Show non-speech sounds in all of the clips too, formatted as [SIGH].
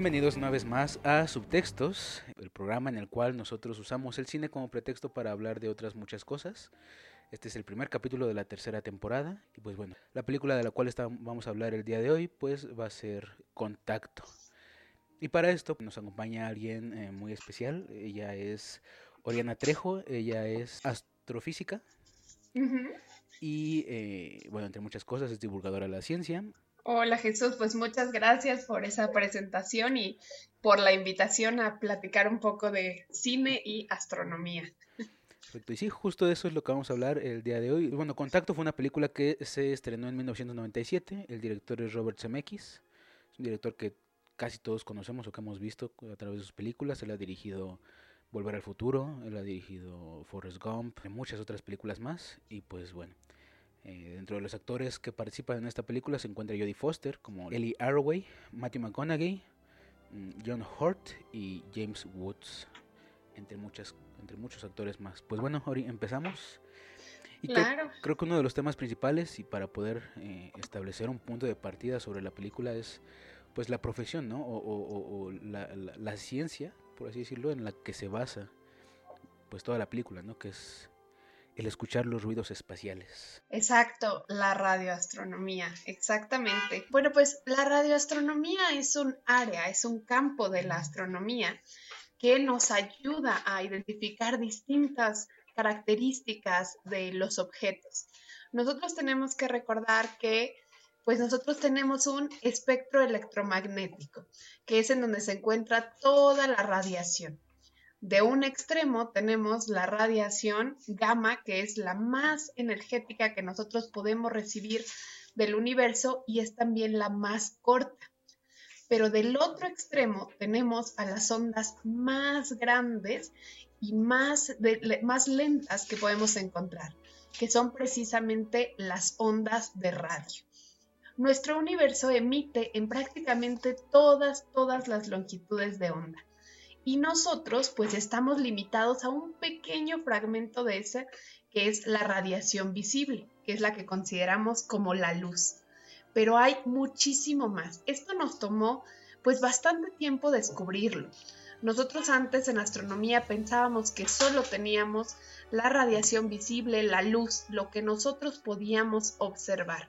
Bienvenidos una vez más a Subtextos, el programa en el cual nosotros usamos el cine como pretexto para hablar de otras muchas cosas. Este es el primer capítulo de la tercera temporada y pues bueno, la película de la cual vamos a hablar el día de hoy pues va a ser Contacto. Y para esto nos acompaña alguien eh, muy especial, ella es Oriana Trejo, ella es astrofísica y eh, bueno, entre muchas cosas es divulgadora de la ciencia Hola Jesús, pues muchas gracias por esa presentación y por la invitación a platicar un poco de cine y astronomía. Perfecto, y sí, justo de eso es lo que vamos a hablar el día de hoy. Bueno, Contacto fue una película que se estrenó en 1997, el director es Robert Zemeckis, es un director que casi todos conocemos o que hemos visto a través de sus películas, él ha dirigido Volver al Futuro, él ha dirigido Forrest Gump, y muchas otras películas más, y pues bueno, eh, dentro de los actores que participan en esta película se encuentra Jodie Foster como Ellie Arroway, Matthew McConaughey, mm, John Hurt y James Woods, entre, muchas, entre muchos actores más. Pues bueno, Ori, empezamos. Y creo, que uno de los temas principales y para poder eh, establecer un punto de partida sobre la película es pues la profesión, ¿no? O, la, la, ciencia, por así decirlo, en la que se basa pues toda la película, ¿no? Que es el escuchar los ruidos espaciales. Exacto, la radioastronomía, exactamente. Bueno, pues la radioastronomía es un área, es un campo de la astronomía que nos ayuda a identificar distintas características de los objetos. Nosotros tenemos que recordar que pues nosotros tenemos un espectro electromagnético, que es en donde se encuentra toda la radiación. De un extremo tenemos la radiación gamma, que es la más energética que nosotros podemos recibir del universo y es también la más corta. Pero del otro extremo tenemos a las ondas más grandes y más, lentas que podemos encontrar, que son precisamente las ondas de radio. Nuestro universo emite en prácticamente todas, todas las longitudes de onda y nosotros pues estamos limitados a un pequeño fragmento de esa que es la radiación visible, que es la que consideramos como la luz. Pero hay muchísimo más. Esto nos tomó pues bastante tiempo descubrirlo. Nosotros antes en astronomía pensábamos que solo teníamos la radiación visible, la luz, lo que nosotros podíamos observar.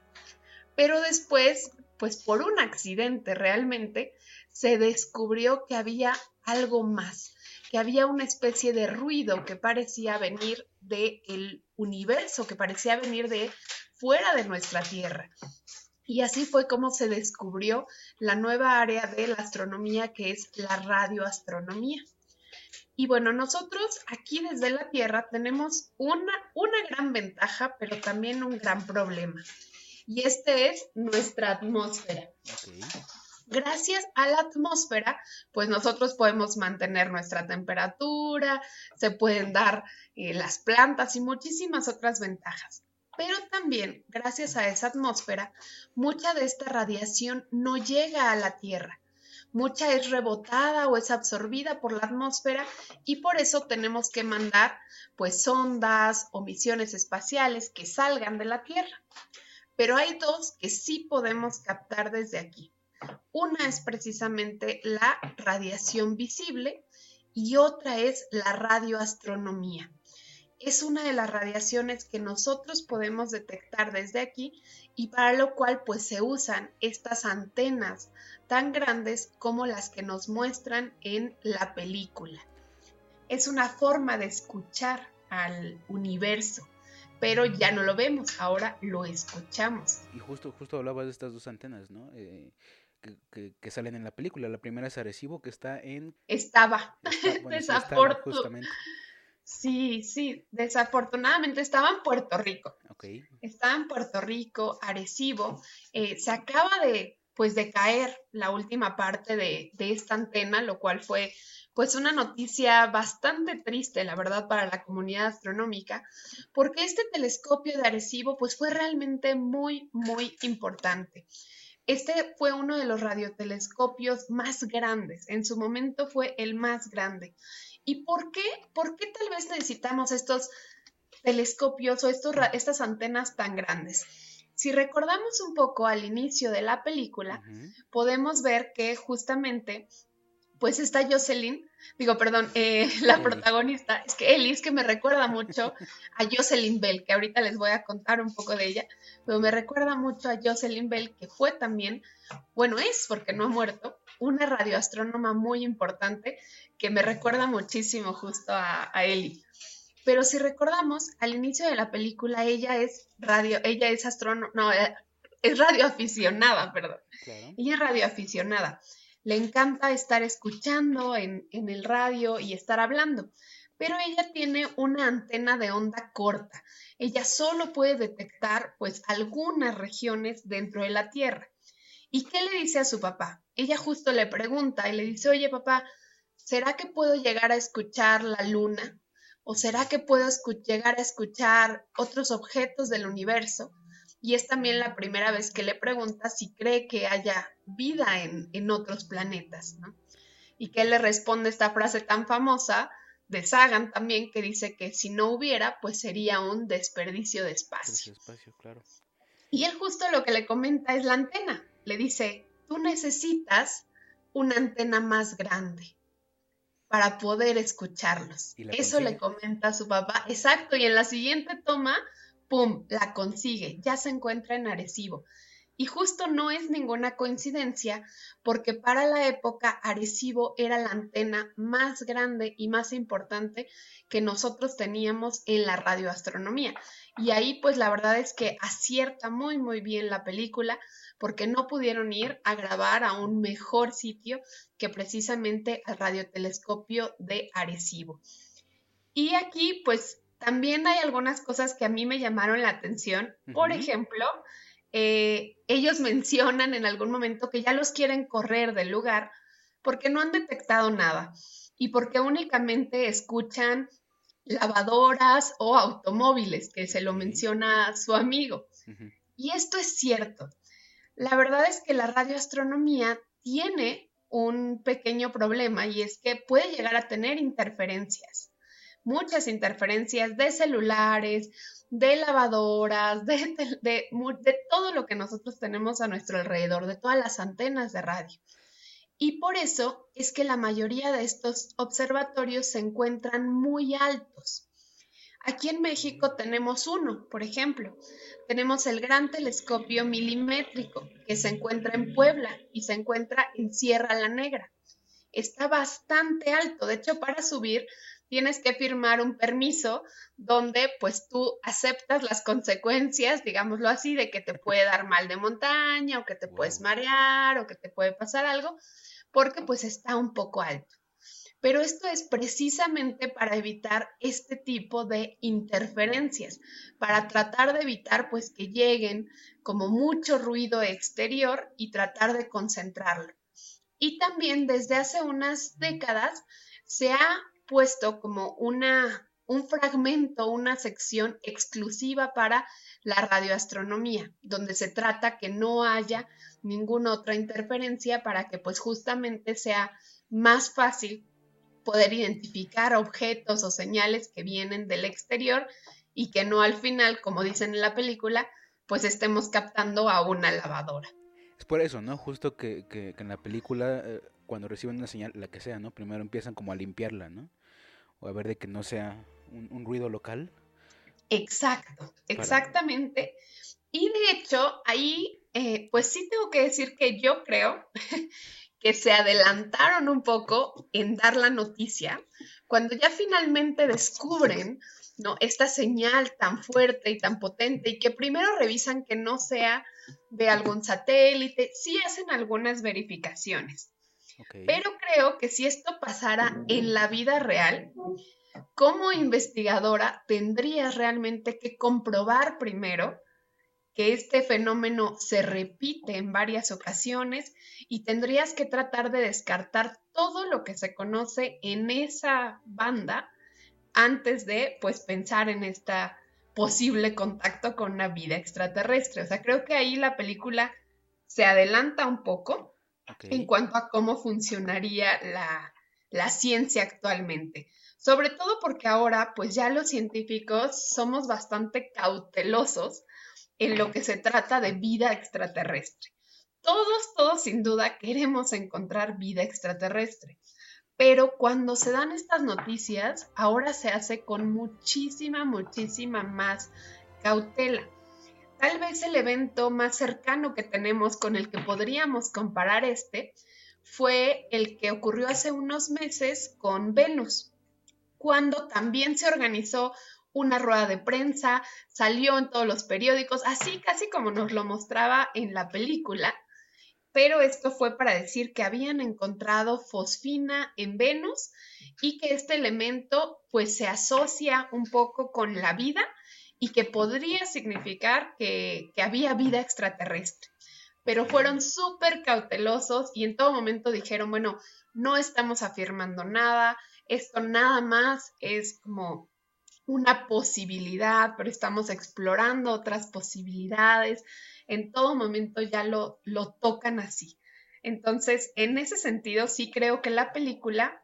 Pero después, pues por un accidente realmente, se descubrió que había algo más, que había una especie de ruido que parecía venir del universo, que parecía venir de fuera de nuestra Tierra. Y así fue como se descubrió la nueva área de la astronomía que es la radioastronomía. Y bueno, nosotros aquí desde la Tierra tenemos una, una gran ventaja, pero también un gran problema. Y este es nuestra atmósfera gracias a la atmósfera, pues nosotros podemos mantener nuestra temperatura, se pueden dar eh, las plantas y muchísimas otras ventajas. Pero también, gracias a esa atmósfera, mucha de esta radiación no llega a la Tierra. Mucha es rebotada o es absorbida por la atmósfera y por eso tenemos que mandar pues sondas o misiones espaciales que salgan de la Tierra. Pero hay dos que sí podemos captar desde aquí. Una es precisamente la radiación visible y otra es la radioastronomía. Es una de las radiaciones que nosotros podemos detectar desde aquí y para lo cual pues se usan estas antenas tan grandes como las que nos muestran en la película. Es una forma de escuchar al universo pero ya no lo vemos, ahora lo escuchamos. Y justo, justo hablabas de estas dos antenas, ¿no? Eh, que, salen en la película. La primera es Arecibo, que está en... Estaba, [LAUGHS] desafortunadamente. Sí, sí, desafortunadamente estaba en Puerto Rico. Okay. Estaba en Puerto Rico, Arecibo. Eh, se acaba de, pues, de caer la última parte de, de esta antena, lo cual fue pues una noticia bastante triste, la verdad, para la comunidad astronómica, porque este telescopio de Arecibo pues fue realmente muy, muy importante. Este fue uno de los radiotelescopios más grandes, en su momento fue el más grande. ¿Y por qué? ¿Por qué tal vez necesitamos estos telescopios o estos, estas antenas tan grandes? si recordamos un poco al inicio de la película, podemos ver que justamente, pues está Jocelyn, digo, perdón, eh, [LAUGHS] la protagonista, es que Ellis, que me recuerda mucho a Jocelyn Bell, que ahorita les voy a contar un poco de ella, pero me recuerda mucho a Jocelyn Bell, que fue también, bueno, es porque no ha muerto, una radioastrónoma muy importante que me recuerda muchísimo justo a, a Ellie. Pero si recordamos, al inicio de la película ella es radio, ella es astrónoma, no, eh, es radioaficionada, perdón. Ella es radioaficionada. Le encanta estar escuchando en, el radio y estar hablando, pero ella tiene una antena de onda corta. Ella solo puede detectar pues algunas regiones dentro de la Tierra. ¿Y qué le dice a su papá? Ella justo le pregunta y le dice, oye papá, ¿será que puedo llegar a escuchar la luna? ¿O será que puedo llegar a escuchar otros objetos del universo? Y es también la primera vez que le pregunta si cree que haya vida en, otros planetas, ¿no? Y que él le responde esta frase tan famosa de Sagan también, que dice que si no hubiera, pues sería un desperdicio de espacio. claro. Y él justo lo que le comenta es la antena. Le dice, tú necesitas una antena más grande para poder escucharlos. Eso le comenta a su papá. Exacto, y en la siguiente toma, ¡pum!, la consigue. Ya se encuentra en Arecibo. Y justo no es ninguna coincidencia, porque para la época Arecibo era la antena más grande y más importante que nosotros teníamos en la radioastronomía. Y ahí pues la verdad es que acierta muy muy bien la película porque no pudieron ir a grabar a un mejor sitio que precisamente al radiotelescopio de Arecibo. Y aquí, pues, también hay algunas cosas que a mí me llamaron la atención. Por ejemplo, eh, ellos [LAUGHS] mencionan en algún momento que ya los quieren correr del lugar porque no han detectado nada y porque únicamente escuchan lavadoras o automóviles, que se lo menciona su amigo. Y esto es cierto. La verdad es que la radioastronomía tiene un pequeño problema y es que puede llegar a tener interferencias, muchas interferencias de celulares, de lavadoras, de, de, todo lo que nosotros tenemos a nuestro alrededor, de todas las antenas de radio. Y por eso es que la mayoría de estos observatorios se encuentran muy altos. Aquí en México tenemos uno, por ejemplo, tenemos el gran telescopio milimétrico que se encuentra en Puebla y se encuentra en Sierra la Negra. Está bastante alto, de hecho para subir tienes que firmar un permiso donde pues tú aceptas las consecuencias, digámoslo así, de que te [LAUGHS] puede dar mal de montaña o que te puedes marear o que te puede pasar algo, porque pues está un poco alto. Pero esto es precisamente para evitar este tipo de interferencias, para tratar de evitar pues que lleguen como mucho ruido exterior y tratar de concentrarlo. Y también desde hace unas décadas se ha puesto como una, un fragmento, una sección exclusiva para la radioastronomía, donde se trata que no haya ninguna otra interferencia para que pues justamente sea más fácil poder identificar objetos o señales que vienen del exterior y que no al final, como dicen en la película, pues estemos captando a una lavadora. Es por eso, ¿no? Justo que, que, en la película, eh, cuando reciben una señal, la que sea, ¿no? Primero empiezan como a limpiarla, ¿no? O a ver de que no sea un, ruido local. Exacto, exactamente. Y de hecho, ahí, eh, pues sí tengo que decir que yo creo [LAUGHS] que se adelantaron un poco en dar la noticia, cuando ya finalmente descubren ¿no? esta señal tan fuerte y tan potente y que primero revisan que no sea de algún satélite, sí hacen algunas verificaciones. Pero creo que si esto pasara en la vida real, como investigadora tendrías realmente que comprobar primero que este fenómeno se repite en varias ocasiones y tendrías que tratar de descartar todo lo que se conoce en esa banda antes de pues pensar en esta posible contacto con una vida extraterrestre. O sea, creo que ahí la película se adelanta un poco en cuanto a cómo funcionaría la, la ciencia actualmente. Sobre todo porque ahora pues ya los científicos somos bastante cautelosos en lo que se trata de vida extraterrestre. Todos, todos sin duda queremos encontrar vida extraterrestre, pero cuando se dan estas noticias, ahora se hace con muchísima, muchísima más cautela. Tal vez el evento más cercano que tenemos con el que podríamos comparar este fue el que ocurrió hace unos meses con Venus, cuando también se organizó una rueda de prensa, salió en todos los periódicos, así casi como nos lo mostraba en la película, pero esto fue para decir que habían encontrado fosfina en Venus y que este elemento pues se asocia un poco con la vida y que podría significar que, había vida extraterrestre. Pero fueron súper cautelosos y en todo momento dijeron, bueno, no estamos afirmando nada, esto nada más es como una posibilidad, pero estamos explorando otras posibilidades. En todo momento ya lo, lo tocan así. Entonces, en ese sentido, sí creo que la película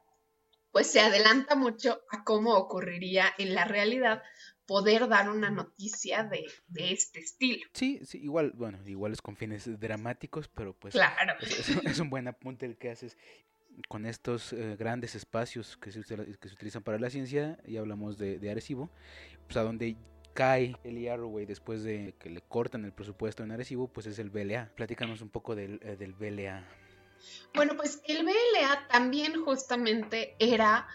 pues se adelanta mucho a cómo ocurriría en la realidad poder dar una noticia de, este estilo. Sí, sí, igual, bueno, igual es con fines dramáticos, pero pues claro. es, un buen apunte el que haces con estos eh, grandes espacios que se, que se utilizan para la ciencia, y hablamos de, de Arecibo, pues a donde cae el Arroway después de que le cortan el presupuesto en Arecibo, pues es el BLA. Platícanos un poco del, eh, del BLA. Bueno, pues el BLA también justamente era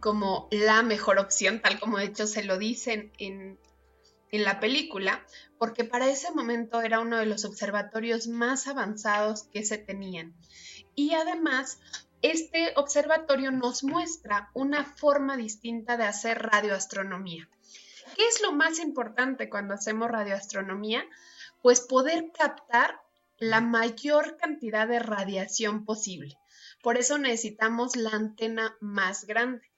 como la mejor opción, tal como de hecho se lo dicen en, en la película, porque para ese momento era uno de los observatorios más avanzados que se tenían. Y además este observatorio nos muestra una forma distinta de hacer radioastronomía. ¿Qué es lo más importante cuando hacemos radioastronomía? Pues poder captar la mayor cantidad de radiación posible. Por eso necesitamos la antena más grande.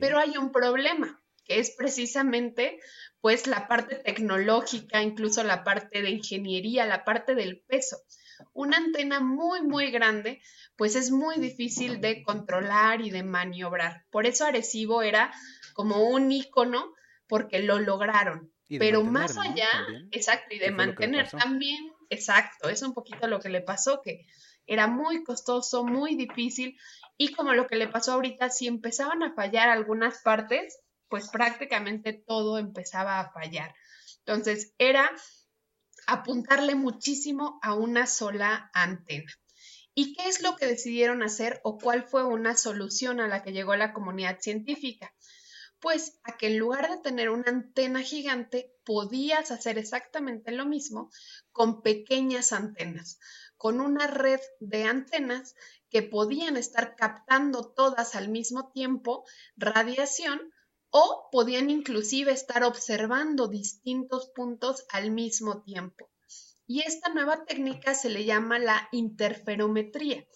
Pero hay un problema, que es precisamente pues la parte tecnológica, incluso la parte de ingeniería, la parte del peso. Una antena muy, muy grande, pues es muy difícil de controlar y de maniobrar. Por eso Arecibo era como un icono porque lo lograron. Pero más allá, exacto, y de mantener también, exacto, es un poquito lo que le pasó, que era muy costoso, muy difícil, y como lo que le pasó ahorita, si empezaban a fallar algunas partes, pues prácticamente todo empezaba a fallar. Entonces, era apuntarle muchísimo a una sola antena. ¿Y qué es lo que decidieron hacer o cuál fue una solución a la que llegó la comunidad científica? Pues a que en lugar de tener una antena gigante, podías hacer exactamente lo mismo con pequeñas antenas, con una red de antenas que podían estar captando todas al mismo tiempo radiación o podían inclusive estar observando distintos puntos al mismo tiempo. Y esta nueva técnica se le llama la interferometría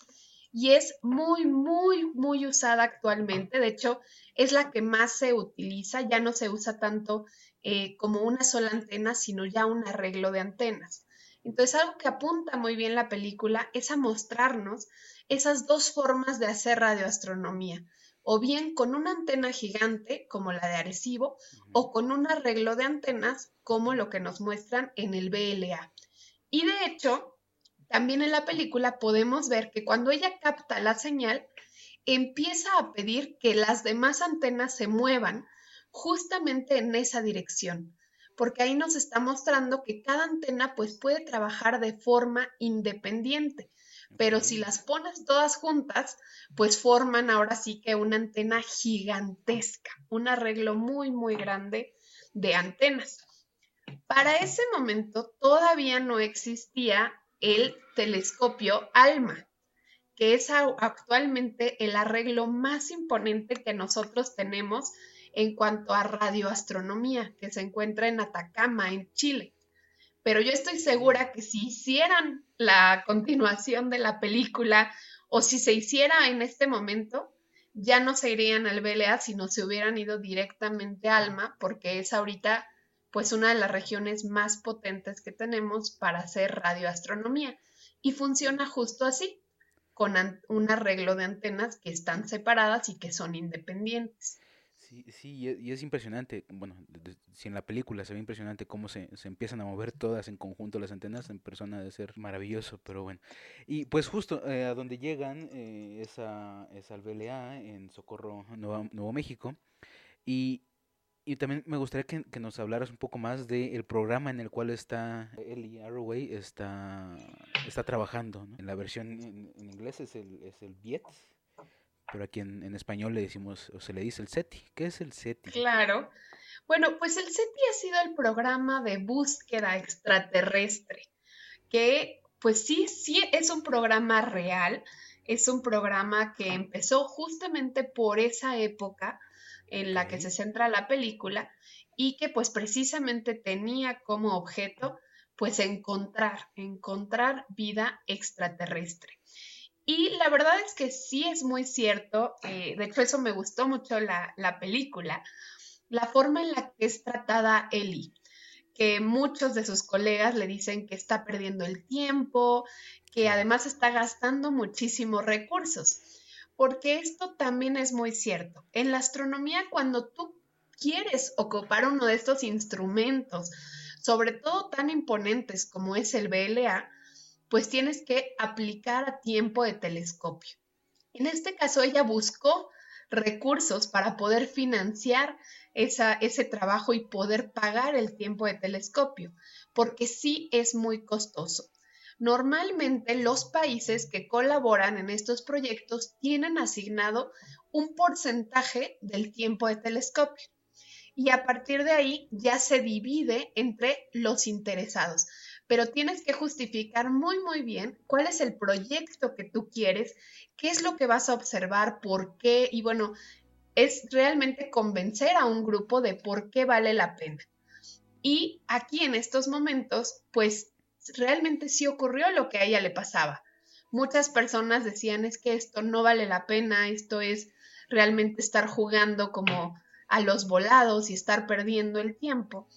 y es muy, muy, muy usada actualmente. De hecho, es la que más se utiliza. Ya no se usa tanto eh, como una sola antena, sino ya un arreglo de antenas. Entonces, algo que apunta muy bien la película es a mostrarnos esas dos formas de hacer radioastronomía o bien con una antena gigante como la de Arecibo o con un arreglo de antenas como lo que nos muestran en el BLA. Y de hecho, también en la película podemos ver que cuando ella capta la señal, empieza a pedir que las demás antenas se muevan justamente en esa dirección, porque ahí nos está mostrando que cada antena pues puede trabajar de forma independiente pero si las pones todas juntas, pues forman ahora sí que una antena gigantesca, un arreglo muy, muy grande de antenas. Para ese momento todavía no existía el telescopio ALMA, que es actualmente el arreglo más imponente que nosotros tenemos en cuanto a radioastronomía, que se encuentra en Atacama, en Chile pero yo estoy segura que si hicieran la continuación de la película o si se hiciera en este momento, ya no se irían al BLA, sino se hubieran ido directamente a Alma, porque es ahorita pues una de las regiones más potentes que tenemos para hacer radioastronomía y funciona justo así, con un arreglo de antenas que están separadas y que son independientes. Sí, sí, y es impresionante, bueno, si en la película se ve impresionante cómo se, se, empiezan a mover todas en conjunto las antenas, en persona de ser maravilloso, pero bueno. Y pues justo eh, a donde llegan eh, esa, esa alvelea en Socorro, Nuevo, México, y, y también me gustaría que, que, nos hablaras un poco más del programa en el cual está Ellie Arroway está, está trabajando, En la versión en, inglés es el, es el BIET, pero aquí en, español le decimos, o se le dice el SETI. ¿Qué es el SETI? Claro. Bueno, pues el SETI ha sido el programa de búsqueda extraterrestre, que pues sí, sí es un programa real, es un programa que empezó justamente por esa época en la que se centra la película y que pues precisamente tenía como objeto pues encontrar, encontrar vida extraterrestre. Y la verdad es que sí es muy cierto, eh, de hecho eso me gustó mucho la, la, película, la forma en la que es tratada Ellie, que muchos de sus colegas le dicen que está perdiendo el tiempo, que además está gastando muchísimos recursos, porque esto también es muy cierto. En la astronomía, cuando tú quieres ocupar uno de estos instrumentos, sobre todo tan imponentes como es el BLA, pues tienes que aplicar a tiempo de telescopio. En este caso, ella buscó recursos para poder financiar ese trabajo y poder pagar el tiempo de telescopio, porque sí es muy costoso. Normalmente los países que colaboran en estos proyectos tienen asignado un porcentaje del tiempo de telescopio y a partir de ahí ya se divide entre los interesados pero tienes que justificar muy, muy bien cuál es el proyecto que tú quieres, qué es lo que vas a observar, por qué, y bueno, es realmente convencer a un grupo de por qué vale la pena. Y aquí en estos momentos, pues realmente sí ocurrió lo que a ella le pasaba. Muchas personas decían es que esto no vale la pena, esto es realmente estar jugando como a los volados y estar perdiendo el tiempo.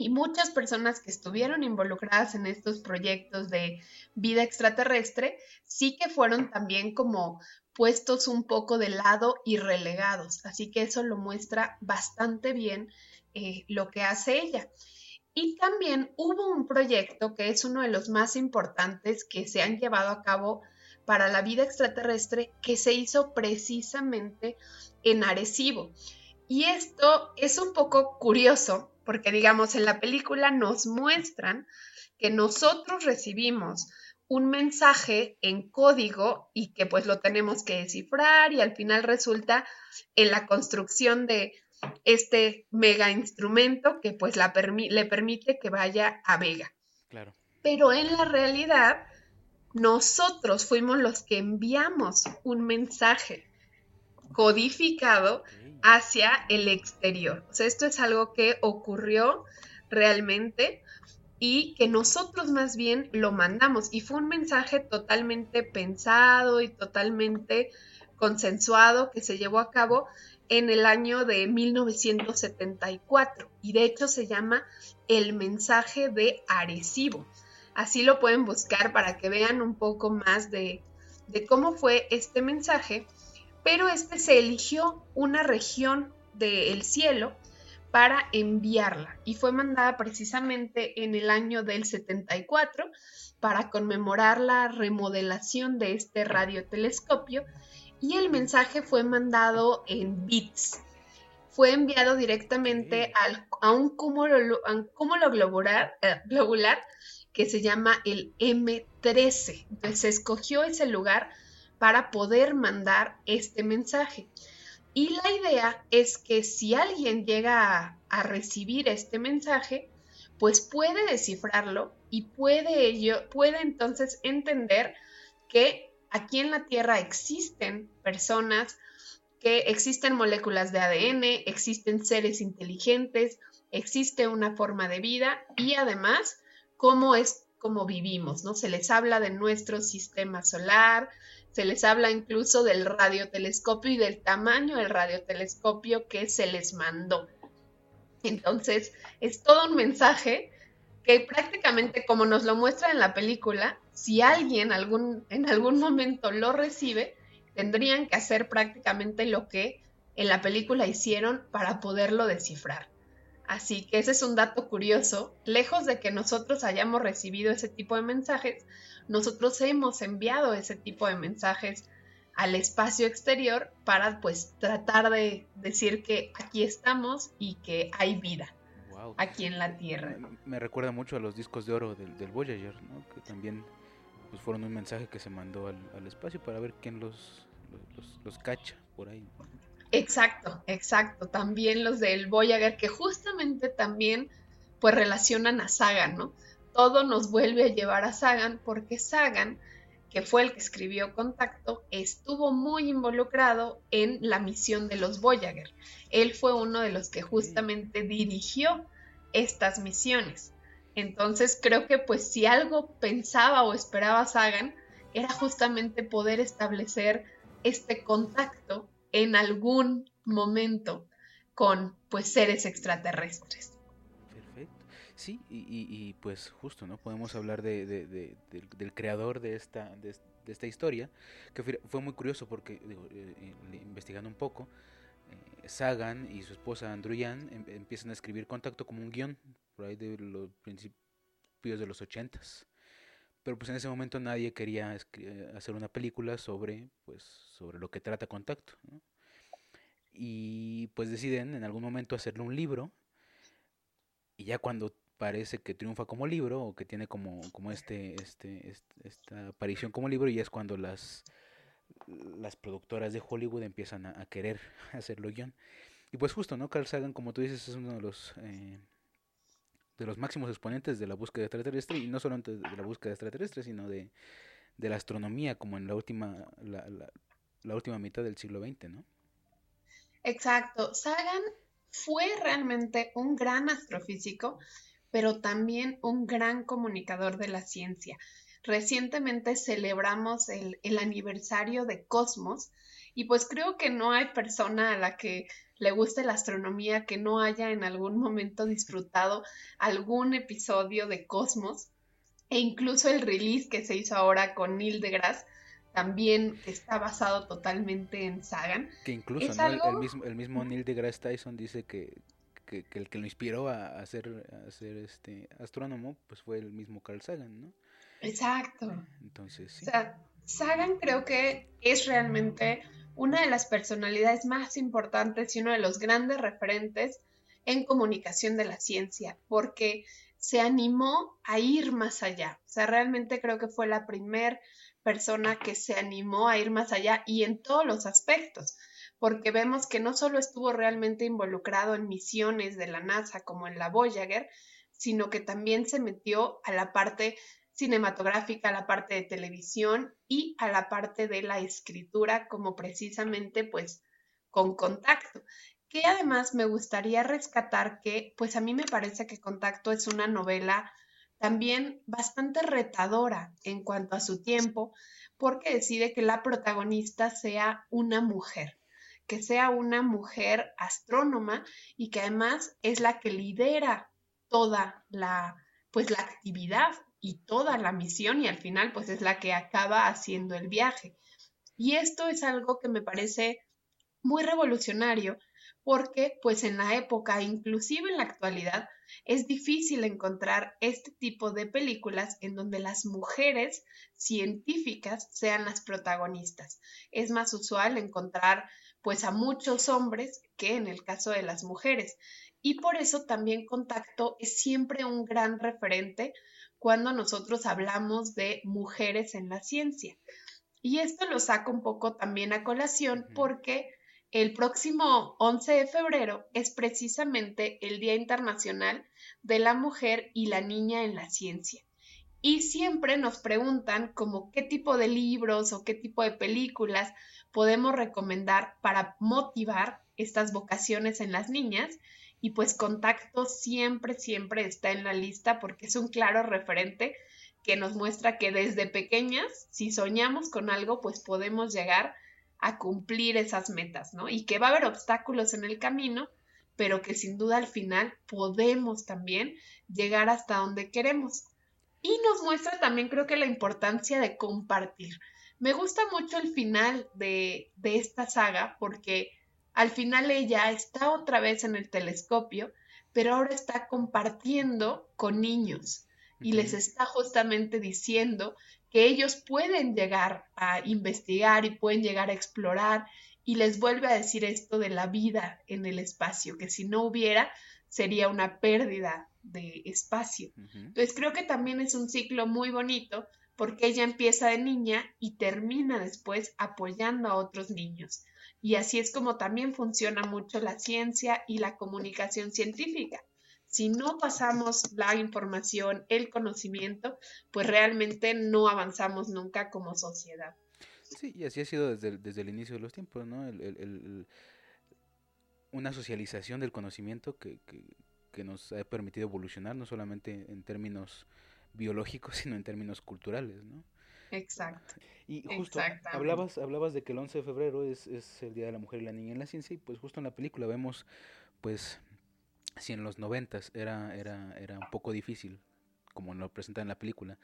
Y muchas personas que estuvieron involucradas en estos proyectos de vida extraterrestre sí que fueron también como puestos un poco de lado y relegados. Así que eso lo muestra bastante bien eh, lo que hace ella. Y también hubo un proyecto que es uno de los más importantes que se han llevado a cabo para la vida extraterrestre que se hizo precisamente en Arecibo. Y esto es un poco curioso porque digamos en la película nos muestran que nosotros recibimos un mensaje en código y que pues lo tenemos que descifrar y al final resulta en la construcción de este mega instrumento que pues la le permite que vaya a Vega. Claro. Pero en la realidad nosotros fuimos los que enviamos un mensaje codificado hacia el exterior. O sea, esto es algo que ocurrió realmente y que nosotros más bien lo mandamos y fue un mensaje totalmente pensado y totalmente consensuado que se llevó a cabo en el año de 1974 y de hecho se llama el mensaje de Arecibo. Así lo pueden buscar para que vean un poco más de, de cómo fue este mensaje pero este se eligió una región del cielo para enviarla y fue mandada precisamente en el año del 74 para conmemorar la remodelación de este radiotelescopio y el mensaje fue mandado en bits. Fue enviado directamente a un cúmulo, globular, eh, globular que se llama el M13. Entonces se escogió ese lugar para poder mandar este mensaje. Y la idea es que si alguien llega a, recibir este mensaje, pues puede descifrarlo y puede, ello, puede entonces entender que aquí en la Tierra existen personas, que existen moléculas de ADN, existen seres inteligentes, existe una forma de vida y además cómo es como vivimos, ¿no? Se les habla de nuestro sistema solar, se les habla incluso del radiotelescopio y del tamaño del radiotelescopio que se les mandó. Entonces, es todo un mensaje que prácticamente como nos lo muestra en la película, si alguien algún, en algún momento lo recibe, tendrían que hacer prácticamente lo que en la película hicieron para poderlo descifrar. Así que ese es un dato curioso. Lejos de que nosotros hayamos recibido ese tipo de mensajes, nosotros hemos enviado ese tipo de mensajes al espacio exterior para pues tratar de decir que aquí estamos y que hay vida aquí en la Tierra. Me, recuerda mucho a los discos de oro del, Voyager, ¿no? que también pues, fueron un mensaje que se mandó al, espacio para ver quién los, los, cacha por ahí. Exacto, exacto. También los del Voyager, que justamente también pues relacionan a Sagan, ¿no? Todo nos vuelve a llevar a Sagan porque Sagan, que fue el que escribió Contacto, estuvo muy involucrado en la misión de los Voyager. Él fue uno de los que justamente dirigió estas misiones. Entonces creo que pues si algo pensaba o esperaba Sagan era justamente poder establecer este contacto en algún momento con pues seres extraterrestres. Sí, y, pues justo, ¿no? Podemos hablar de, del, creador de esta, de, esta historia, que fue, muy curioso porque, eh, eh, investigando un poco, eh, Sagan y su esposa Andruyan em, empiezan a escribir Contacto como un guion, por ahí de los principios de los ochentas. Pero pues en ese momento nadie quería hacer una película sobre, pues, sobre lo que trata Contacto. Y pues deciden en algún momento hacerle un libro. Y ya cuando parece que triunfa como libro o que tiene como, como este, este, este esta aparición como libro, y es cuando las las productoras de Hollywood empiezan a, querer [LAUGHS] hacerlo guion. Y pues justo, ¿no? Carl Sagan, como tú dices, es uno de los eh, de los máximos exponentes de la búsqueda extraterrestre, y no solo de la búsqueda extraterrestre, sino de, la astronomía, como en la última, la, la, última mitad del siglo XX, ¿no? Exacto. Sagan fue realmente un gran astrofísico, pero también un gran comunicador de la ciencia. Recientemente celebramos el, aniversario de Cosmos y pues creo que no hay persona a la que le guste la astronomía que no haya en algún momento disfrutado algún episodio de Cosmos e incluso el release que se hizo ahora con Neil deGrasse también está basado totalmente en Sagan. Que incluso el, mismo, el mismo Neil deGrasse Tyson dice que, el que lo inspiró a, hacer, a ser este astrónomo pues fue el mismo Carl Sagan, ¿no? Exacto. Entonces, sí. O sea, Sagan creo que es realmente una de las personalidades más importantes y uno de los grandes referentes en comunicación de la ciencia, porque se animó a ir más allá. O sea, realmente creo que fue la primera persona que se animó a ir más allá y en todos los aspectos, porque vemos que no solo estuvo realmente involucrado en misiones de la NASA como en la Voyager, sino que también se metió a la parte cinematográfica, a la parte de televisión y a la parte de la escritura como precisamente pues con contacto. Que además me gustaría rescatar que pues a mí me parece que Contacto es una novela también bastante retadora en cuanto a su tiempo porque decide que la protagonista sea una mujer que sea una mujer astrónoma y que además es la que lidera toda la pues la actividad y toda la misión y al final pues es la que acaba haciendo el viaje. Y esto es algo que me parece muy revolucionario porque pues en la época, inclusive en la actualidad, es difícil encontrar este tipo de películas en donde las mujeres científicas sean las protagonistas. Es más usual encontrar pues a muchos hombres que en el caso de las mujeres. Y por eso también Contacto es siempre un gran referente cuando nosotros hablamos de mujeres en la ciencia. Y esto lo saco un poco también a colación porque el próximo 11 de febrero es precisamente el Día Internacional de la Mujer y la Niña en la Ciencia. Y siempre nos preguntan como qué tipo de libros o qué tipo de películas podemos recomendar para motivar estas vocaciones en las niñas y pues contacto siempre, siempre está en la lista porque es un claro referente que nos muestra que desde pequeñas, si soñamos con algo, pues podemos llegar a cumplir esas metas, ¿no? Y que va a haber obstáculos en el camino, pero que sin duda al final podemos también llegar hasta donde queremos. Y nos muestra también creo que la importancia de compartir. Me gusta mucho el final de, de esta saga porque al final ella está otra vez en el telescopio, pero ahora está compartiendo con niños y les está justamente diciendo que ellos pueden llegar a investigar y pueden llegar a explorar y les vuelve a decir esto de la vida en el espacio, que si no hubiera sería una pérdida de espacio. Entonces creo que también es un ciclo muy bonito porque ella empieza de niña y termina después apoyando a otros niños. Y así es como también funciona mucho la ciencia y la comunicación científica. Si no pasamos la información, el conocimiento, pues realmente no avanzamos nunca como sociedad. Sí, y así ha sido desde el, desde el inicio de los tiempos, ¿no? una socialización del conocimiento que, que, nos ha permitido evolucionar, no solamente en términos biológicos, [LAUGHS] sino en términos culturales, ¿no? Exacto. Y justo hablabas, hablabas de que el 11 de febrero es, es, el Día de la Mujer y la Niña en la Ciencia, y pues justo en la película vemos, pues, si en los noventas era, era, era un poco difícil, como lo presenta en la película,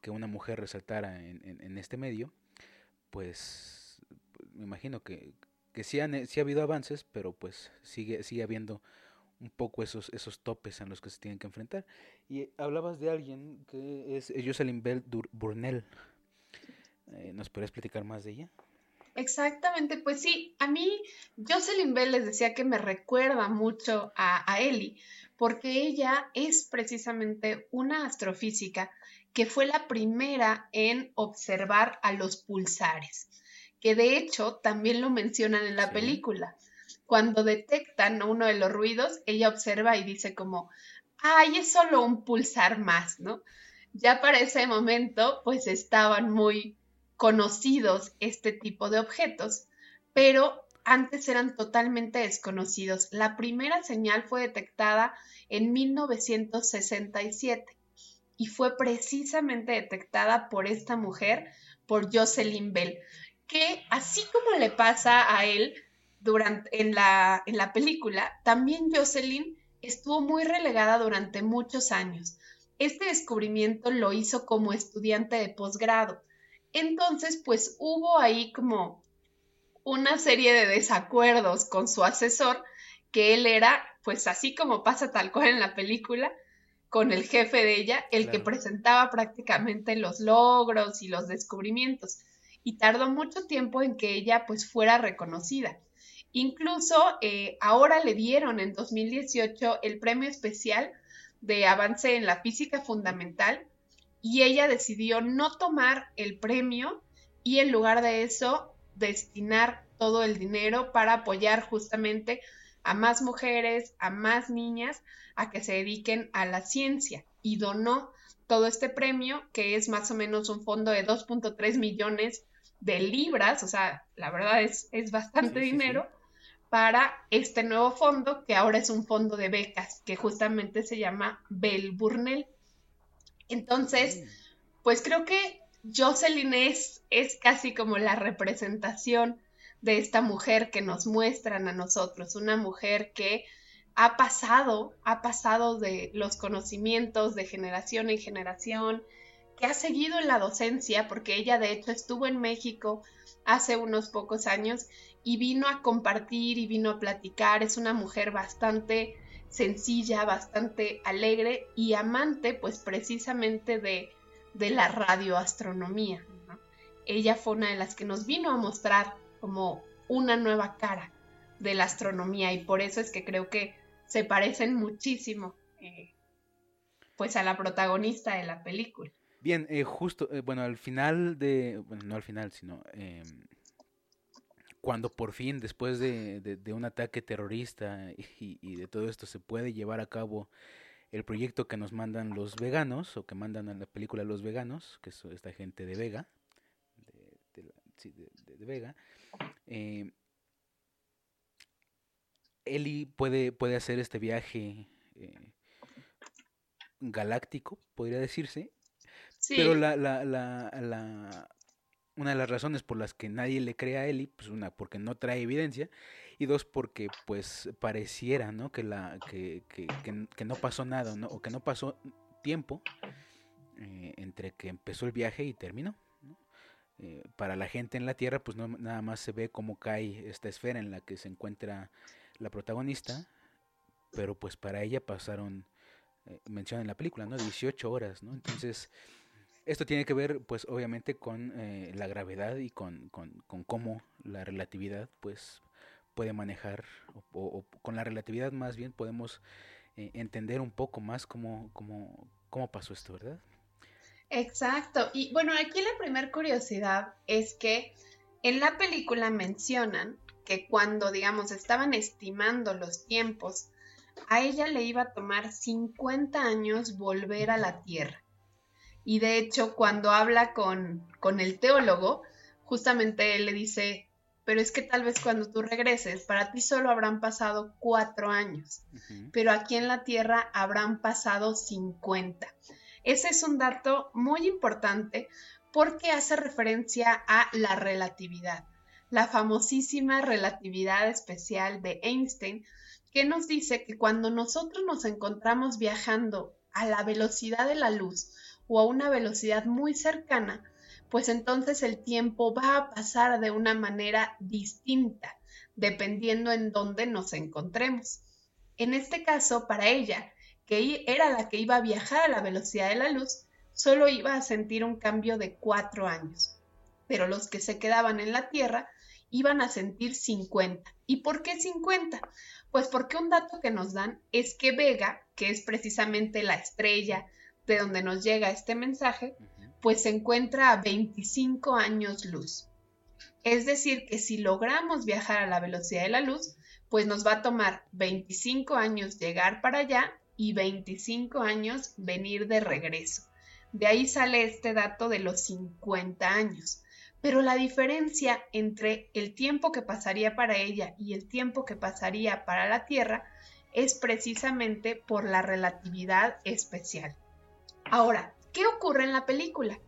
que una mujer resaltara en, en este medio, pues me imagino que, que sí, han, sí ha habido avances, pero pues sigue, sigue habiendo un poco esos, esos topes en los que se tienen que enfrentar. Y hablabas de alguien que es Jocelyn Bell Burnell. Eh, ¿Nos podrías platicar más de ella? Exactamente, pues sí, a mí Jocelyn Bell les decía que me recuerda mucho a, a Ellie, porque ella es precisamente una astrofísica que fue la primera en observar a los pulsares que de hecho también lo mencionan en la película. Cuando detectan uno de los ruidos, ella observa y dice como, ay, es solo un pulsar más, ¿no? Ya para ese momento, pues estaban muy conocidos este tipo de objetos, pero antes eran totalmente desconocidos. La primera señal fue detectada en 1967 y fue precisamente detectada por esta mujer, por Jocelyn Bell que así como le pasa a él durante, en, la, en la película, también Jocelyn estuvo muy relegada durante muchos años. Este descubrimiento lo hizo como estudiante de posgrado. Entonces, pues hubo ahí como una serie de desacuerdos con su asesor, que él era, pues así como pasa tal cual en la película, con el jefe de ella, el que presentaba prácticamente los logros y los descubrimientos y tardó mucho tiempo en que ella pues fuera reconocida. Incluso eh, ahora le dieron en 2018 el premio especial de avance en la física fundamental y ella decidió no tomar el premio y en lugar de eso destinar todo el dinero para apoyar justamente a más mujeres, a más niñas a que se dediquen a la ciencia y donó todo este premio que es más o menos un fondo de 2.3 millones de libras, o sea, la verdad es, es bastante dinero, para este nuevo fondo, que ahora es un fondo de becas, que justamente se llama Bell Burnell. Entonces, pues creo que Jocelyn es, es casi como la representación de esta mujer que nos muestran a nosotros, una mujer que ha pasado, ha pasado de los conocimientos de generación en generación, que ha seguido en la docencia, porque ella de hecho estuvo en México hace unos pocos años y vino a compartir y vino a platicar. Es una mujer bastante sencilla, bastante alegre y amante pues precisamente de, de la radioastronomía. Ella fue una de las que nos vino a mostrar como una nueva cara de la astronomía y por eso es que creo que se parecen muchísimo eh, pues a la protagonista de la película. Bien, eh, justo, eh, bueno, al final de, bueno, no al final, sino eh, cuando por fin, después de, de, un ataque terrorista y, y, de todo esto, se puede llevar a cabo el proyecto que nos mandan los veganos, o que mandan a la película los veganos, que es esta gente de Vega, de, de, sí, de Vega, eh, Eli puede, puede hacer este viaje galáctico, podría decirse, pero la, la, la, la, una de las razones por las que nadie le cree a Eli, pues una, porque no trae evidencia, y dos, porque pues pareciera, ¿no? Que, la, que, que, que, no pasó nada, ¿no? O que no pasó tiempo eh, entre que empezó el viaje y terminó. eh, para la gente en la Tierra, pues no, nada más se ve cómo cae esta esfera en la que se encuentra la protagonista, pero pues para ella pasaron, eh, menciona en la película, ¿no? 18 horas, ¿no? Entonces, esto tiene que ver, pues obviamente, con eh, la gravedad y con, con, con, cómo la relatividad, pues, puede manejar, o, con la relatividad más bien podemos entender un poco más cómo, cómo, cómo pasó esto, ¿verdad? Exacto. Y bueno, aquí la primera curiosidad es que en la película mencionan que cuando, digamos, estaban estimando los tiempos, a ella le iba a tomar 50 años volver a la Tierra. Y de hecho, cuando habla con, con el teólogo, justamente él le dice, pero es que tal vez cuando tú regreses, para ti solo habrán pasado cuatro años, pero aquí en la Tierra habrán pasado 50. Ese es un dato muy importante porque hace referencia a la relatividad, la famosísima relatividad especial de Einstein, que nos dice que cuando nosotros nos encontramos viajando a la velocidad de la luz o a una velocidad muy cercana, pues entonces el tiempo va a pasar de una manera distinta, dependiendo en dónde nos encontremos. En este caso, para ella, que era la que iba a viajar a la velocidad de la luz, solo iba a sentir un cambio de cuatro años. Pero los que se quedaban en la Tierra iban a sentir 50. ¿Y por qué 50? Pues porque un dato que nos dan es que Vega, que es precisamente la estrella de donde nos llega este mensaje, pues se encuentra a 25 años luz. Es decir, que si logramos viajar a la velocidad de la luz, pues nos va a tomar 25 años llegar para allá y 25 años venir de regreso. De ahí sale este dato de los 50 años. Pero la diferencia entre el tiempo que pasaría para ella y el tiempo que pasaría para la Tierra es precisamente por la relatividad especial. Ahora, ¿qué ocurre en la película?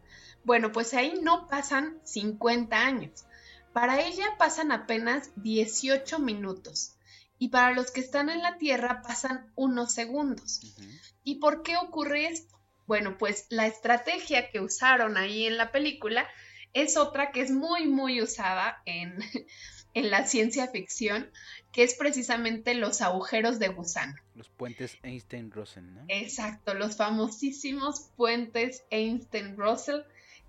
Bueno, pues ahí no pasan 50 años. Para ella pasan apenas 18 minutos y para los que están en la Tierra pasan unos segundos. ¿Y por qué ocurre esto? Bueno, pues la estrategia que usaron ahí en la película es otra que es muy, muy usada en, [LAUGHS] en la ciencia ficción, que es precisamente los agujeros de gusano. Los puentes Einstein-Russell, ¿no? Exacto, los famosísimos puentes Einstein-Russell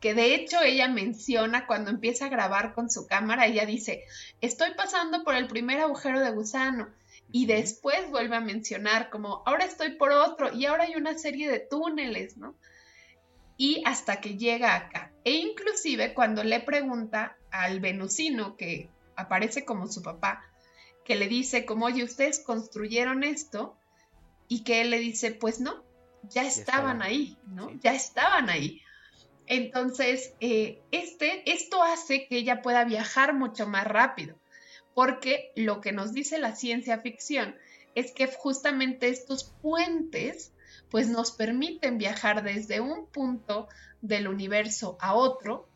que de hecho ella menciona cuando empieza a grabar con su cámara, ella dice, estoy pasando por el primer agujero de gusano. Y después vuelve a mencionar como, ahora estoy por otro y ahora hay una serie de túneles, ¿no? Y hasta que llega acá. E inclusive cuando le pregunta al venusino, que aparece como su papá, que le dice como, oye, ustedes construyeron esto, y que él le dice, pues no, ya estaban ahí, ¿no? Ya estaban ahí. Entonces, eh, este, esto hace que ella pueda viajar mucho más rápido, porque lo que nos dice la ciencia ficción es que justamente estos puentes pues nos permiten viajar desde un punto del universo a otro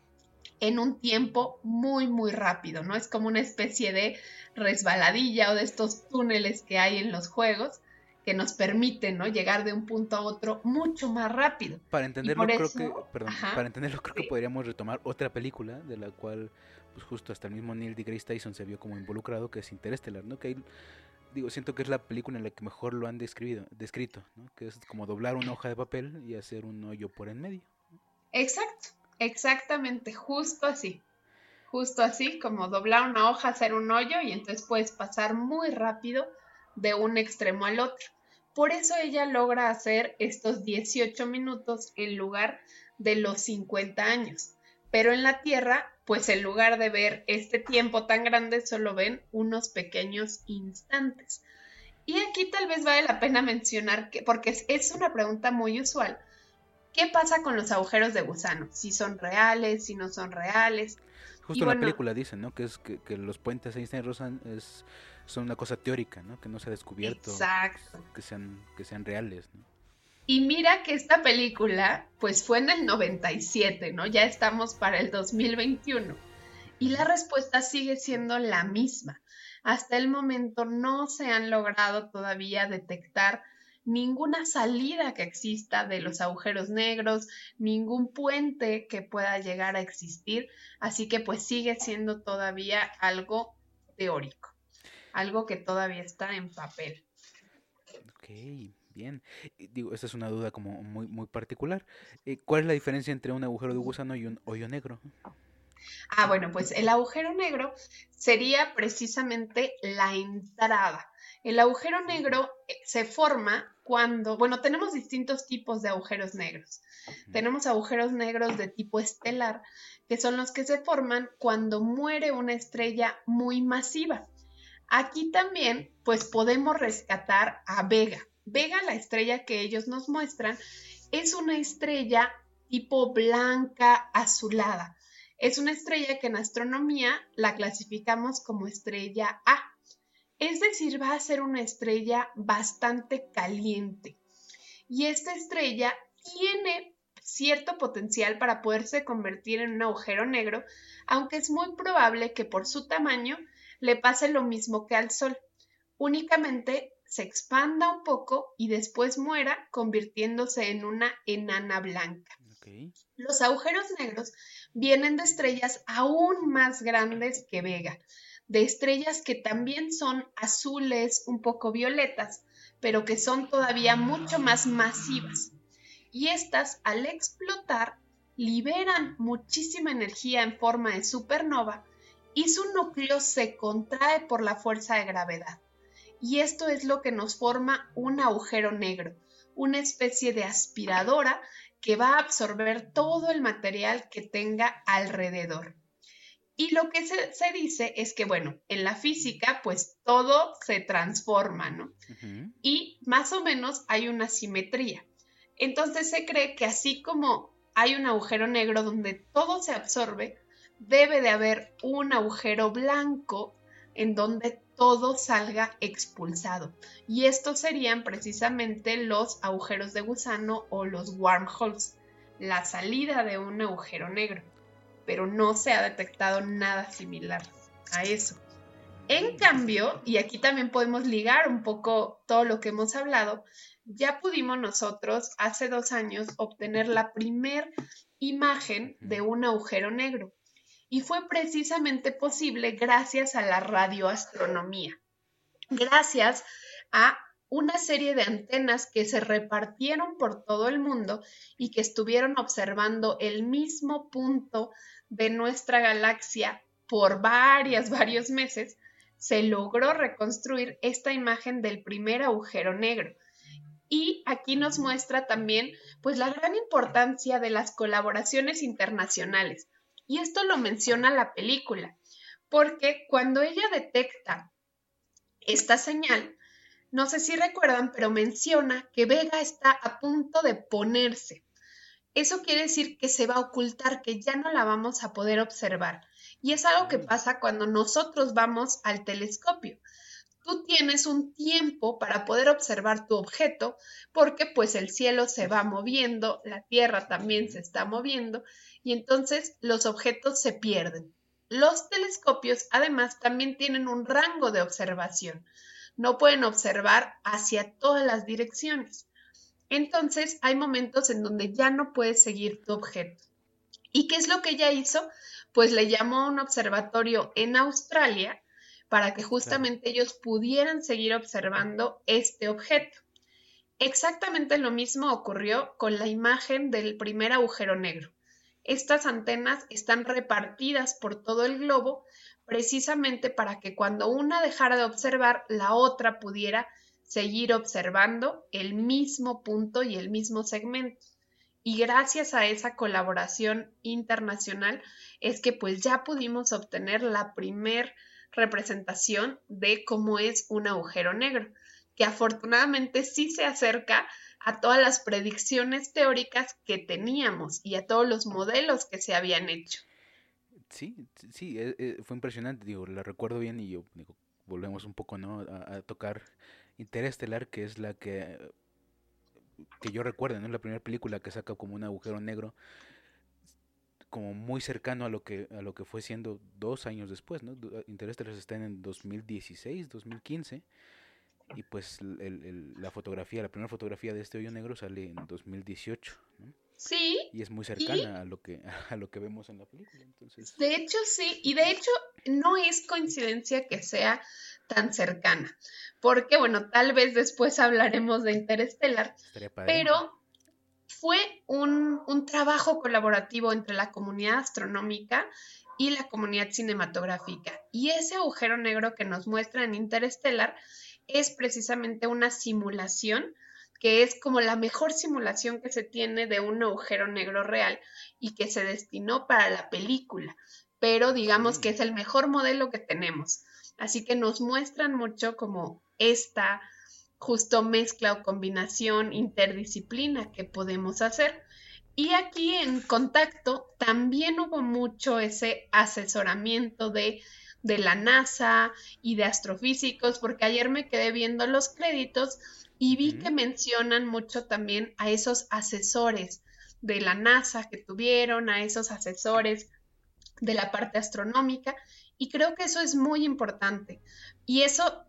en un tiempo muy muy rápido, ¿no? Es como una especie de resbaladilla o de estos túneles que hay en los juegos que nos permiten ¿no? llegar de un punto a otro mucho más rápido. Para entenderlo, creo que, para entenderlo creo que podríamos retomar otra película de la cual pues justo hasta el mismo Neil deGrasse Tyson se vio como involucrado, que es Interestelar, ¿no? Que digo, siento que es la película en la que mejor lo han descrito, descrito ¿no? Que es como doblar una hoja de papel y hacer un hoyo por en medio. Exacto, exactamente, justo así. Justo así, como doblar una hoja, hacer un hoyo y entonces puedes pasar muy rápido de un extremo al otro. Por eso ella logra hacer estos 18 minutos en lugar de los 50 años. Pero en la Tierra, pues en lugar de ver este tiempo tan grande, solo ven unos pequeños instantes. Y aquí tal vez vale la pena mencionar que, porque es una pregunta muy usual, ¿qué pasa con los agujeros de gusano? Si son reales, si no son reales. Justo en la película dicen, ¿no? Que es que, los puentes Einstein-Rosen es son una cosa teórica, ¿no? Que no se ha descubierto. Exacto. Que sean, que sean reales, ¿no? Y mira que esta película, pues fue en el 97, ¿no? Ya estamos para el 2021. Y la respuesta sigue siendo la misma. Hasta el momento no se han logrado todavía detectar ninguna salida que exista de los agujeros negros, ningún puente que pueda llegar a existir, así que pues sigue siendo todavía algo teórico, algo que todavía está en papel. Ok, bien. Digo, esta es una duda como muy, muy particular. Eh, ¿Cuál es la diferencia entre un agujero de gusano y un hoyo negro? Ah, bueno, pues el agujero negro sería precisamente la entrada. El agujero negro eh, se forma cuando, bueno, tenemos distintos tipos de agujeros negros. Tenemos agujeros negros de tipo estelar, que son los que se forman cuando muere una estrella muy masiva. Aquí también, pues podemos rescatar a Vega. Vega, la estrella que ellos nos muestran, es una estrella tipo blanca azulada. Es una estrella que en astronomía la clasificamos como estrella A. Es decir, va a ser una estrella bastante caliente. Y esta estrella tiene cierto potencial para poderse convertir en un agujero negro, aunque es muy probable que por su tamaño le pase lo mismo que al Sol. Únicamente se expanda un poco y después muera convirtiéndose en una enana blanca. Los agujeros negros vienen de estrellas aún más grandes que Vega, de estrellas que también son azules, un poco violetas, pero que son todavía mucho más masivas. Y estas, al explotar, liberan muchísima energía en forma de supernova y su núcleo se contrae por la fuerza de gravedad. Y esto es lo que nos forma un agujero negro, una especie de aspiradora que va a absorber todo el material que tenga alrededor. Y lo que se, dice es que, bueno, en la física, pues todo se transforma, ¿no? Y más o menos hay una simetría. Entonces se cree que así como hay un agujero negro donde todo se absorbe, debe de haber un agujero blanco en donde todo salga expulsado. Y estos serían precisamente los agujeros de gusano o los wormholes, la salida de un agujero negro. Pero no se ha detectado nada similar a eso. En cambio, y aquí también podemos ligar un poco todo lo que hemos hablado, ya pudimos nosotros hace dos años obtener la primer imagen de un agujero negro. Y fue precisamente posible gracias a la radioastronomía, gracias a una serie de antenas que se repartieron por todo el mundo y que estuvieron observando el mismo punto de nuestra galaxia por varias, [LAUGHS] varios meses, se logró reconstruir esta imagen del primer agujero negro. Y aquí nos muestra también pues la gran importancia de las colaboraciones internacionales. Y esto lo menciona la película, porque cuando ella detecta esta señal, no sé si recuerdan, pero menciona que Vega está a punto de ponerse. Eso quiere decir que se va a ocultar, que ya no la vamos a poder observar. Y es algo que mm. pasa cuando nosotros vamos al telescopio. Tú tienes un tiempo para poder observar tu objeto porque pues el cielo se va moviendo, la Tierra también se está moviendo y entonces los objetos se pierden. Los telescopios además también tienen un rango de observación. No pueden observar hacia todas las direcciones. Entonces hay momentos en donde ya no puedes seguir tu objeto. ¿Y qué es lo que ella hizo? Pues le llamó a un observatorio en Australia para que justamente ellos pudieran seguir observando este objeto. Exactamente lo mismo ocurrió con la imagen del primer agujero negro. Estas antenas están repartidas por todo el globo precisamente para que cuando una dejara de observar, la otra pudiera seguir observando el mismo punto y el mismo segmento. Y gracias a esa colaboración internacional es que pues ya pudimos obtener la primer representación de cómo es un agujero negro, que afortunadamente sí se acerca a todas las predicciones teóricas que teníamos y a todos los modelos que se habían hecho. Sí, sí, eh, eh, fue impresionante, digo, la recuerdo bien y yo digo, volvemos un poco ¿no? a, tocar Interestelar, que es la que que yo recuerdo, ¿no? La primera película que saca como un agujero negro, como muy cercano a lo que a lo que fue siendo dos años después, ¿no? Interestelar está en 2016, 2015 Y pues la fotografía, la primera fotografía de este hoyo negro sale en 2018, ¿no? Sí. Y es muy cercana a lo que [LAUGHS] a lo que vemos en la película. Entonces... De hecho, sí. Y de hecho, no es coincidencia que sea tan cercana. Porque, bueno, tal vez después hablaremos de Interstellar. Pero fue un, un trabajo colaborativo entre la comunidad astronómica y la comunidad cinematográfica. Y ese agujero negro que nos muestra en Interstellar es precisamente una simulación que es como la mejor simulación que se tiene de un agujero negro real y que se destinó para la película, pero digamos que es el mejor modelo que tenemos. Así que nos muestran mucho como esta justo mezcla o combinación interdisciplina que podemos hacer. Y aquí en contacto también hubo mucho ese asesoramiento de, de la NASA y de astrofísicos, porque ayer me quedé viendo los créditos y vi que mencionan mucho también a esos asesores de la NASA que tuvieron, a esos asesores de la parte astronómica, y creo que eso es muy importante. Y eso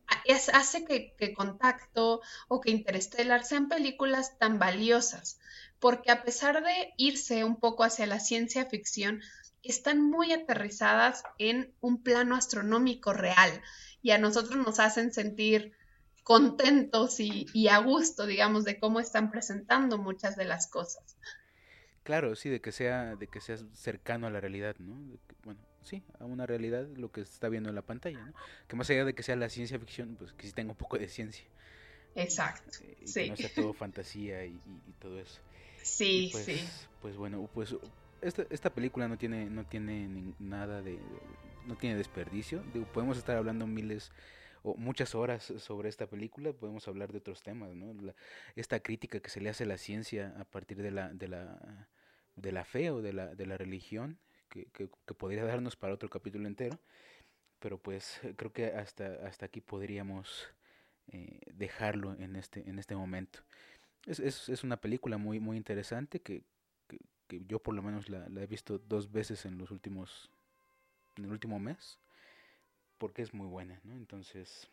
hace que, que, Contacto o que Interstellar sean películas tan valiosas, porque a pesar de irse un poco hacia la ciencia ficción, están muy aterrizadas en un plano astronómico real y a nosotros nos hacen sentir contentos y, a gusto, digamos, de cómo están presentando muchas de las cosas. Claro, sí, de que sea, de que sea cercano a la realidad, ¿no? bueno, sí, a una realidad lo que se está viendo en la pantalla, ¿no? Que más allá de que sea la ciencia ficción, pues que sí tenga un poco de ciencia. Exacto. Sí. Que no sea todo fantasía y, todo eso. [LAUGHS] Sí, pues, sí. Pues bueno, pues esta, esta película no tiene, no tiene nada de, no tiene desperdicio. podemos estar hablando miles o muchas horas sobre esta película, podemos hablar de otros temas, ¿no? esta crítica que se le hace a la ciencia a partir de la, de la, de la fe o de la, de la religión, que, que, podría darnos para otro capítulo entero, pero pues creo que hasta, hasta aquí podríamos eh, dejarlo en este, en este momento. Es, es, es, una película muy, muy interesante que, que, yo por lo menos la, la, he visto dos veces en los últimos, en el último mes porque es muy buena, ¿no? Entonces...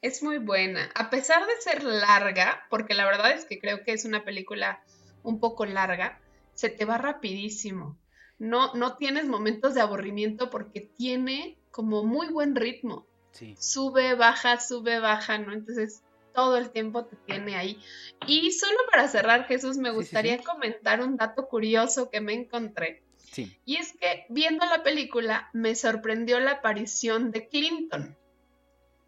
Es muy buena, a pesar de ser larga, porque la verdad es que creo que es una película un poco larga, se te va rapidísimo. No, no tienes momentos de aburrimiento porque tiene como muy buen ritmo. Sí. Sube, baja, sube, baja, ¿no? Entonces todo el tiempo te tiene ahí. Y solo para cerrar, Jesús, me gustaría comentar un dato curioso que me encontré. Y es que viendo la película me sorprendió la aparición de Clinton.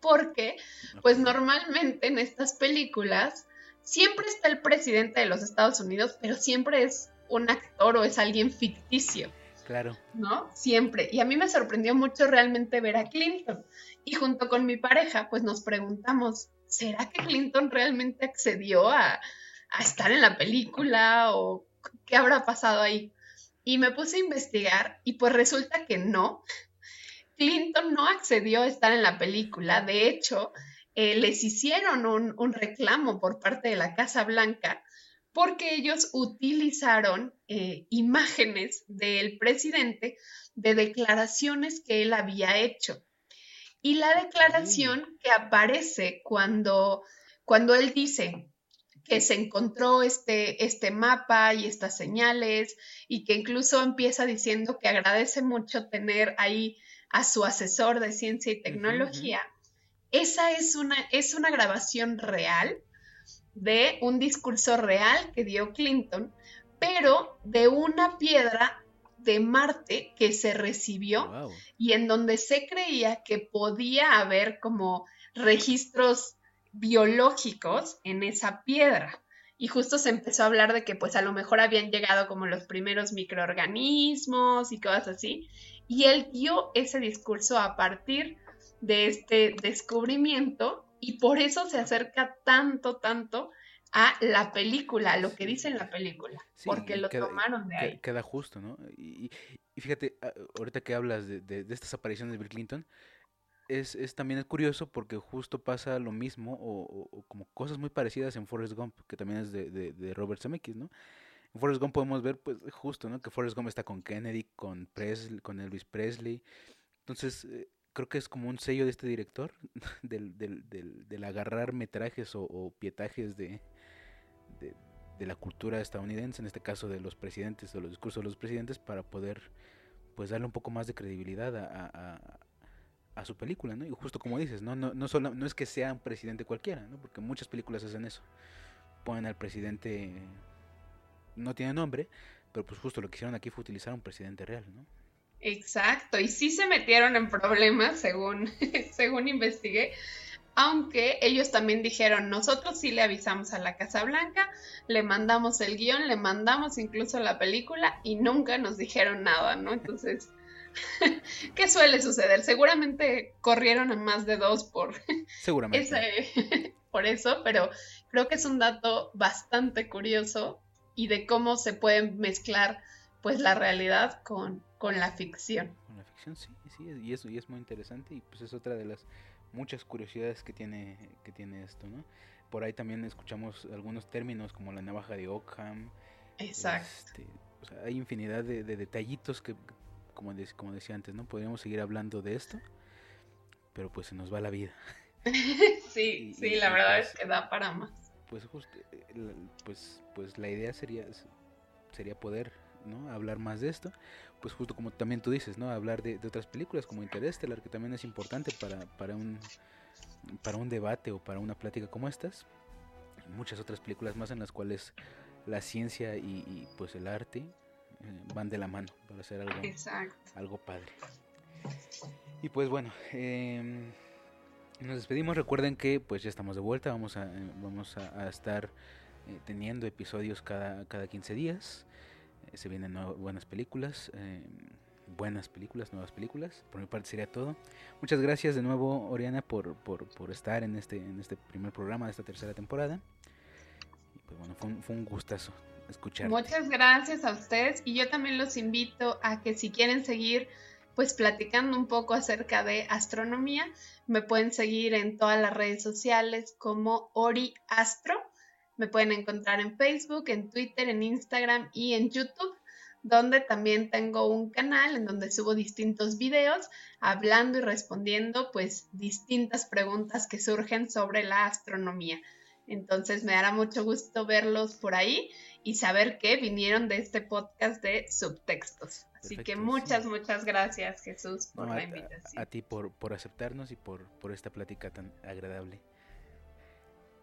Porque, pues normalmente en estas películas siempre está el presidente de los Estados Unidos, pero siempre es un actor o es alguien ficticio. Claro. ¿No? Siempre. Y a mí me sorprendió mucho realmente ver a Clinton. Y junto con mi pareja, pues nos preguntamos, ¿será que Clinton realmente accedió a, a estar en la película o qué habrá pasado ahí? Y me puse a investigar y pues resulta que no. Clinton no accedió a estar en la película. De hecho, eh, les hicieron un, reclamo por parte de la Casa Blanca porque ellos utilizaron eh, imágenes del presidente de declaraciones que él había hecho. Y la declaración que aparece cuando, cuando él dice, que se encontró este, este mapa y estas señales y que incluso empieza diciendo que agradece mucho tener ahí a su asesor de ciencia y tecnología. Esa es una, es una grabación real de un discurso real que dio Clinton, pero de una piedra de Marte que se recibió y en donde se creía que podía haber como registros biológicos en esa piedra. Y justo se empezó a hablar de que pues a lo mejor habían llegado como los primeros microorganismos y cosas así. Y él dio ese discurso a partir de este descubrimiento y por eso se acerca tanto, tanto a la película, a lo que dice en la película, porque lo tomaron de ahí. Queda justo, ¿no? Y, fíjate, ahorita que hablas de, de, de, estas apariciones de Bill Clinton, es, es también es curioso porque justo pasa lo mismo o, como cosas muy parecidas en Forrest Gump, que también es de, de, Robert Zemeckis, ¿no? En Forrest Gump podemos ver, pues, justo, ¿no? Que Forrest Gump está con Kennedy, con Presley, con Elvis Presley. Entonces, eh, creo que es como un sello de este director, [LAUGHS] del, del, del, del agarrar metrajes o, pietajes de, de, de, la cultura estadounidense, en este caso de los presidentes, de los discursos de los presidentes, para poder pues darle un poco más de credibilidad a, a, a su película, ¿no? Y justo como dices, ¿no? No, no, solo, no es que sea un presidente cualquiera, ¿no? Porque muchas películas hacen eso. Ponen al presidente, no tiene nombre, pero pues justo lo que hicieron aquí fue utilizar un presidente real, ¿no? Exacto, y sí se metieron en problemas, según, [LAUGHS] según investigué, aunque ellos también dijeron, nosotros sí le avisamos a la Casa Blanca, le mandamos el guion, le mandamos incluso la película y nunca nos dijeron nada, ¿no? Entonces, [LAUGHS] ¿qué suele suceder? Seguramente corrieron a más de dos por, Seguramente. ese, [LAUGHS] por eso, pero creo que es un dato bastante curioso y de cómo se pueden mezclar pues la realidad con, con la ficción. Con la ficción, sí, sí, y eso y es muy interesante y pues es otra de las muchas curiosidades que tiene que tiene esto, ¿no? Por ahí también escuchamos algunos términos como la navaja de Ockham. Exacto. Este, o sea, hay infinidad de, de detallitos que, como, de, como decía antes, ¿no? Podríamos seguir hablando de esto, pero pues se nos va la vida. [LAUGHS] sí, Y- sí, y- la verdad pues- es que da para más. Pues justo, eh, la- pues, pues la idea sería, sería poder, ¿no? Hablar más de esto. Pues justo como también tú dices, ¿no? Hablar de, de otras películas como Interstellar, que también es importante para, para un para un debate o para una plática como estas. Muchas otras películas más en las cuales la ciencia y, y, pues el arte van de la mano para hacer algo, Exacto. algo padre. Y pues bueno, em, nos despedimos. Recuerden que pues ya estamos de vuelta. Vamos a, eh, vamos a, a estar eh, teniendo episodios cada, cada 15 días. Eh, se vienen buenas películas. eh, buenas películas, nuevas películas. Por mi parte sería todo. Muchas gracias de nuevo, Oriana, por, por, por estar en este, en este primer programa de esta tercera temporada. Y pues bueno, fue un, fue un gustazo escucharte. Muchas gracias a ustedes y yo también los invito a que si quieren seguir pues platicando un poco acerca de astronomía, me pueden seguir en todas las redes sociales como Ori Astro. Me pueden encontrar en Facebook, en Twitter, en Instagram y en YouTube, donde también tengo un canal en donde subo distintos videos hablando y respondiendo pues distintas preguntas que surgen sobre la astronomía. Entonces me dará mucho gusto verlos por ahí y saber que vinieron de este podcast de subtextos. Así que muchas, sí. muchas gracias Jesús por No, la invitación. A, a ti por, por aceptarnos y por, por esta plática tan agradable.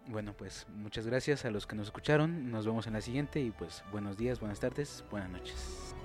Bueno, pues muchas gracias a los que nos escucharon. Nos vemos en la siguiente y pues buenos días, buenas tardes, buenas noches.